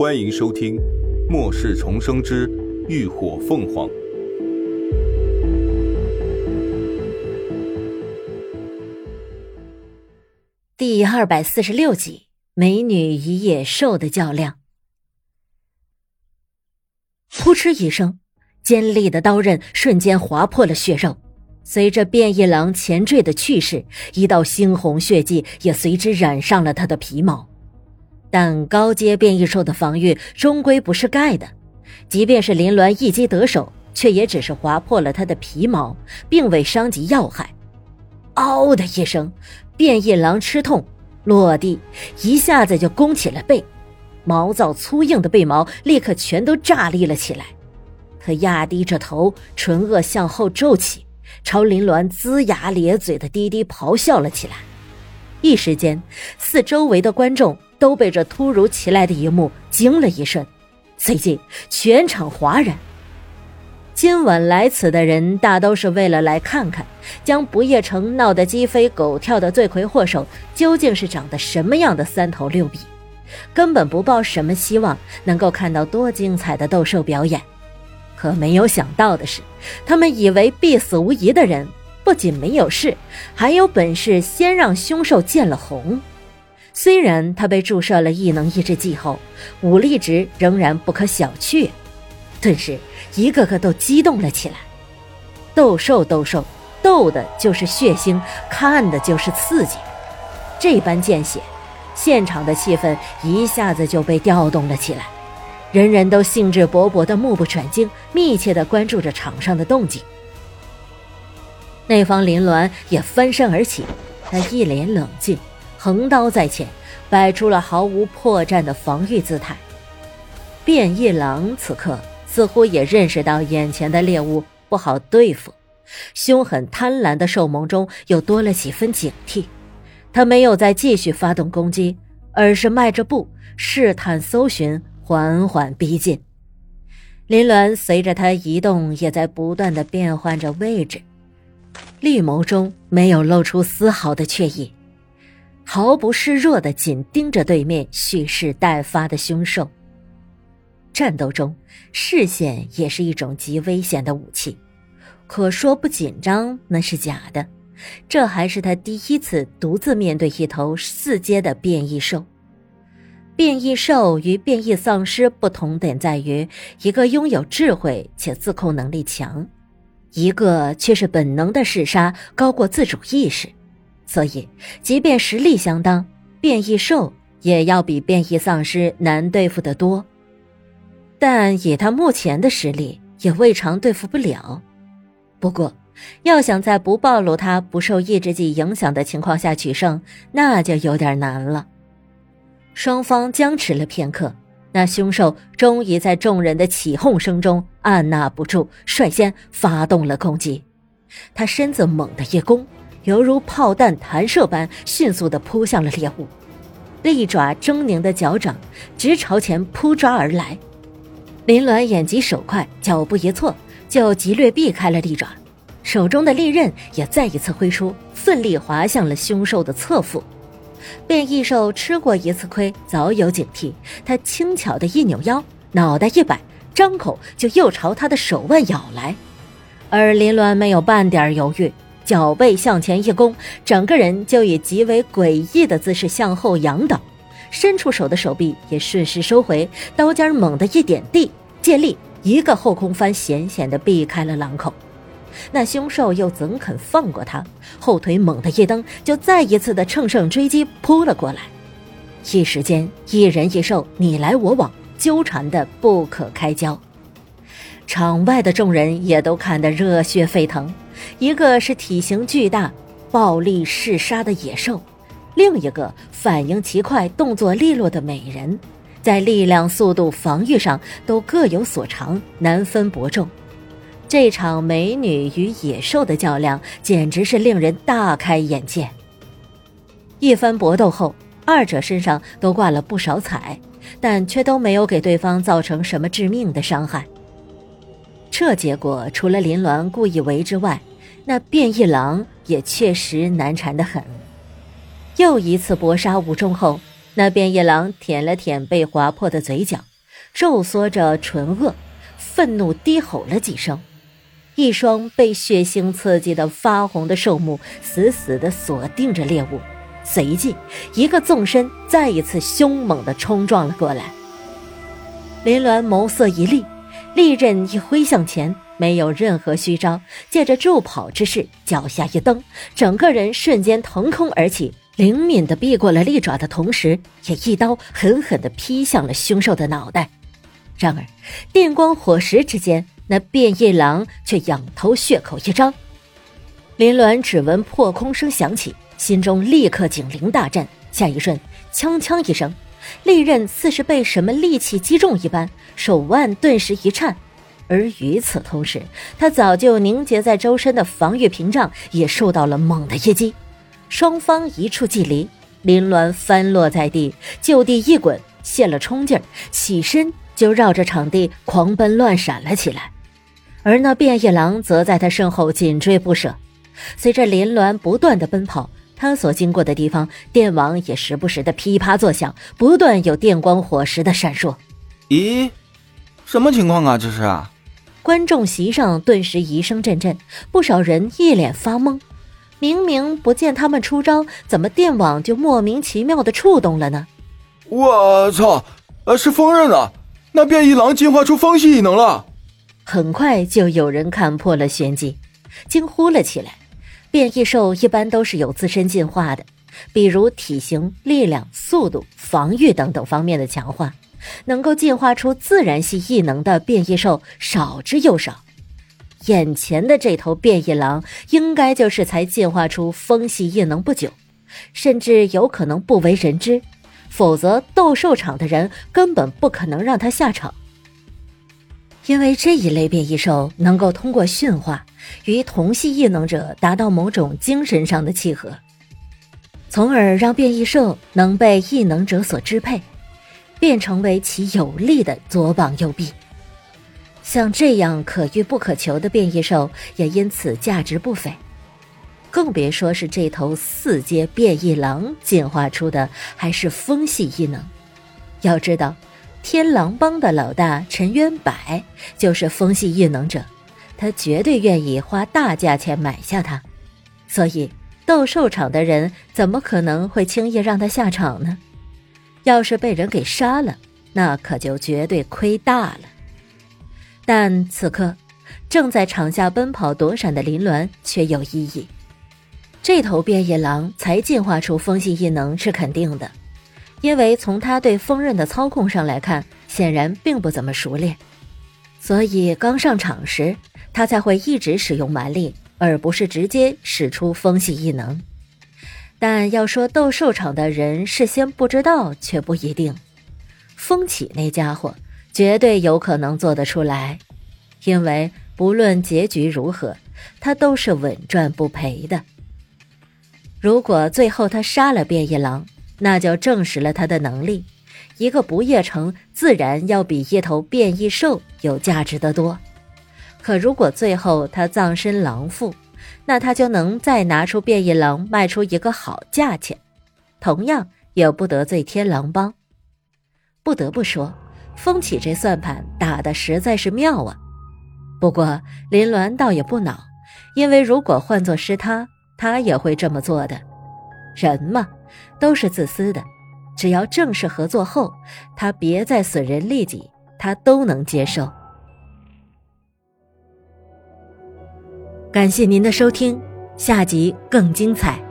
欢迎收听《末世重生之浴火凤凰》第二百四十六集：美女与野兽的较量。扑哧一声，尖利的刀刃瞬间划破了血肉。随着变异狼前缀的去世，一道猩红血迹也随之染上了他的皮毛。但高阶变异兽的防御终归不是盖的，即便是林鸾一击得手，却也只是划破了他的皮毛，并未伤及要害。嗷的一声，变异狼吃痛，落地一下子就弓起了背，毛躁粗硬的背毛立刻全都炸立了起来。他压低着头，唇腭向后皱起，朝林鸾龇牙咧嘴的低低咆哮了起来。一时间，四周围的观众。都被这突如其来的一幕惊了一瞬，随即全场哗然。今晚来此的人大都是为了来看看将不夜城闹得鸡飞狗跳的罪魁祸首究竟是长得什么样的三头六臂，根本不抱什么希望能够看到多精彩的斗兽表演。可没有想到的是，他们以为必死无疑的人，不仅没有事，还有本事先让凶兽见了红。虽然他被注射了异能抑制剂后，武力值仍然不可小觑，顿时一个个都激动了起来。斗兽斗兽，斗的就是血腥，看的就是刺激。这般见血，现场的气氛一下子就被调动了起来，人人都兴致勃勃的目不转睛，密切的关注着场上的动静。那方林鸾也翻身而起，他一脸冷静。横刀在前，摆出了毫无破绽的防御姿态。变异狼此刻似乎也认识到眼前的猎物不好对付，凶狠贪婪的兽眸中又多了几分警惕。他没有再继续发动攻击，而是迈着步试探搜寻，缓缓逼近。林鸾随着他移动，也在不断的变换着位置，绿眸中没有露出丝毫的怯意。毫不示弱的紧盯着对面蓄势待发的凶兽。战斗中，视线也是一种极危险的武器。可说不紧张那是假的，这还是他第一次独自面对一头四阶的变异兽。变异兽与变异丧尸不同点在于，一个拥有智慧且自控能力强，一个却是本能的嗜杀高过自主意识。所以，即便实力相当，变异兽也要比变异丧尸难对付得多。但以他目前的实力，也未尝对付不了。不过，要想在不暴露他不受抑制剂影响的情况下取胜，那就有点难了。双方僵持了片刻，那凶兽终于在众人的起哄声中按捺不住，率先发动了攻击。他身子猛地一弓。犹如炮弹弹射般迅速地扑向了猎物，利爪狰狞的脚掌直朝前扑抓而来。林鸾眼疾手快，脚步一错，就急掠避开了利爪，手中的利刃也再一次挥出，奋力划向了凶兽的侧腹。变异兽吃过一次亏，早有警惕，他轻巧的一扭腰，脑袋一摆，张口就又朝他的手腕咬来，而林鸾没有半点犹豫。脚背向前一弓，整个人就以极为诡异的姿势向后仰倒，伸出手的手臂也顺势收回，刀尖猛地一点地，借力一个后空翻，险险地避开了狼口。那凶兽又怎肯放过他？后腿猛地一蹬，就再一次的乘胜追击扑了过来。一时间，一人一兽你来我往，纠缠的不可开交。场外的众人也都看得热血沸腾。一个是体型巨大、暴力嗜杀的野兽，另一个反应奇快、动作利落的美人，在力量、速度、防御上都各有所长，难分伯仲。这场美女与野兽的较量，简直是令人大开眼界。一番搏斗后，二者身上都挂了不少彩，但却都没有给对方造成什么致命的伤害。这结果，除了林鸾故意为之外，那变异狼也确实难缠的很。又一次搏杀无终后，那变异狼舔了舔被划破的嘴角，皱缩着唇腭，愤怒低吼了几声，一双被血腥刺激的发红的兽目死死地锁定着猎物，随即一个纵身，再一次凶猛地冲撞了过来。林鸾眸色一厉，利刃一挥向前。没有任何虚招，借着助跑之势，脚下一蹬，整个人瞬间腾空而起，灵敏地避过了利爪的同时，也一刀狠狠地劈向了凶兽的脑袋。然而，电光火石之间，那变异狼却仰头血口一张。林鸾只闻破空声响起，心中立刻警铃大震，下一瞬，锵锵一声，利刃似是被什么利器击中一般，手腕顿时一颤。而与此同时，他早就凝结在周身的防御屏障也受到了猛的一击，双方一触即离，林鸾翻落在地，就地一滚，泄了冲劲儿，起身就绕着场地狂奔乱闪了起来，而那变异狼则在他身后紧追不舍。随着林鸾不断的奔跑，他所经过的地方，电网也时不时的噼啪作响，不断有电光火石的闪烁。咦，什么情况啊？这是啊？观众席上顿时疑声阵阵，不少人一脸发懵。明明不见他们出招，怎么电网就莫名其妙的触动了呢？我操！呃，是风刃啊！那变异狼进化出风系异能了。很快就有人看破了玄机，惊呼了起来。变异兽一般都是有自身进化的，比如体型、力量、速度、防御等等方面的强化。能够进化出自然系异能的变异兽少之又少，眼前的这头变异狼应该就是才进化出风系异能不久，甚至有可能不为人知，否则斗兽场的人根本不可能让他下场。因为这一类变异兽能够通过驯化与同系异能者达到某种精神上的契合，从而让变异兽能被异能者所支配。便成为其有力的左膀右臂。像这样可遇不可求的变异兽，也因此价值不菲。更别说是这头四阶变异狼进化出的还是风系异能。要知道，天狼帮的老大陈渊柏就是风系异能者，他绝对愿意花大价钱买下他。所以，斗兽场的人怎么可能会轻易让他下场呢？要是被人给杀了，那可就绝对亏大了。但此刻，正在场下奔跑躲闪的林鸾却有异议。这头变异狼才进化出风系异能是肯定的，因为从他对风刃的操控上来看，显然并不怎么熟练，所以刚上场时，他才会一直使用蛮力，而不是直接使出风系异能。但要说斗兽场的人事先不知道，却不一定。风起那家伙绝对有可能做得出来，因为不论结局如何，他都是稳赚不赔的。如果最后他杀了变异狼，那就证实了他的能力。一个不夜城自然要比一头变异兽有价值的多。可如果最后他葬身狼腹，那他就能再拿出变异狼卖出一个好价钱，同样也不得罪天狼帮。不得不说，风起这算盘打的实在是妙啊。不过林鸾倒也不恼，因为如果换作是他，他也会这么做的。人嘛，都是自私的，只要正式合作后，他别再损人利己，他都能接受。感谢您的收听，下集更精彩。